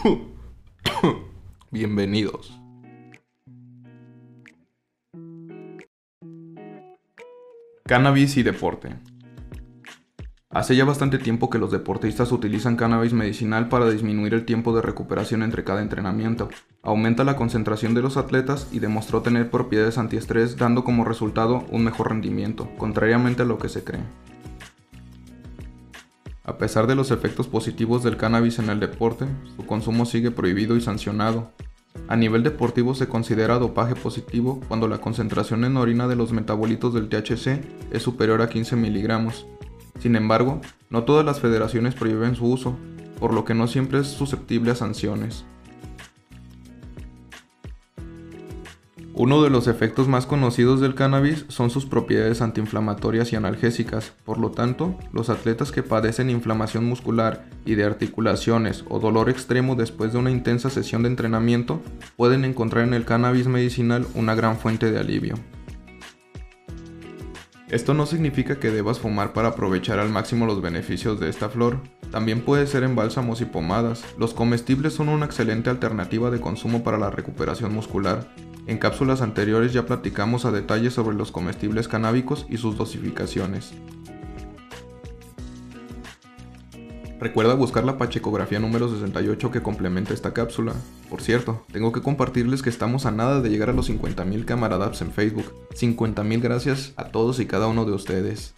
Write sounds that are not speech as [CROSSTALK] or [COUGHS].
[COUGHS] Bienvenidos. Cannabis y deporte. Hace ya bastante tiempo que los deportistas utilizan cannabis medicinal para disminuir el tiempo de recuperación entre cada entrenamiento. Aumenta la concentración de los atletas y demostró tener propiedades antiestrés dando como resultado un mejor rendimiento, contrariamente a lo que se cree. A pesar de los efectos positivos del cannabis en el deporte, su consumo sigue prohibido y sancionado. A nivel deportivo se considera dopaje positivo cuando la concentración en orina de los metabolitos del THC es superior a 15 miligramos, sin embargo, no todas las federaciones prohíben su uso, por lo que no siempre es susceptible a sanciones. Uno de los efectos más conocidos del cannabis son sus propiedades antiinflamatorias y analgésicas, por lo tanto, los atletas que padecen inflamación muscular y de articulaciones o dolor extremo después de una intensa sesión de entrenamiento pueden encontrar en el cannabis medicinal una gran fuente de alivio. Esto no significa que debas fumar para aprovechar al máximo los beneficios de esta flor. También puede ser en bálsamos y pomadas. Los comestibles son una excelente alternativa de consumo para la recuperación muscular. En cápsulas anteriores ya platicamos a detalle sobre los comestibles canábicos y sus dosificaciones. Recuerda buscar la pachecografía número 68 que complementa esta cápsula. Por cierto, tengo que compartirles que estamos a nada de llegar a los 50.000 camaradas en Facebook. 50.000 gracias a todos y cada uno de ustedes.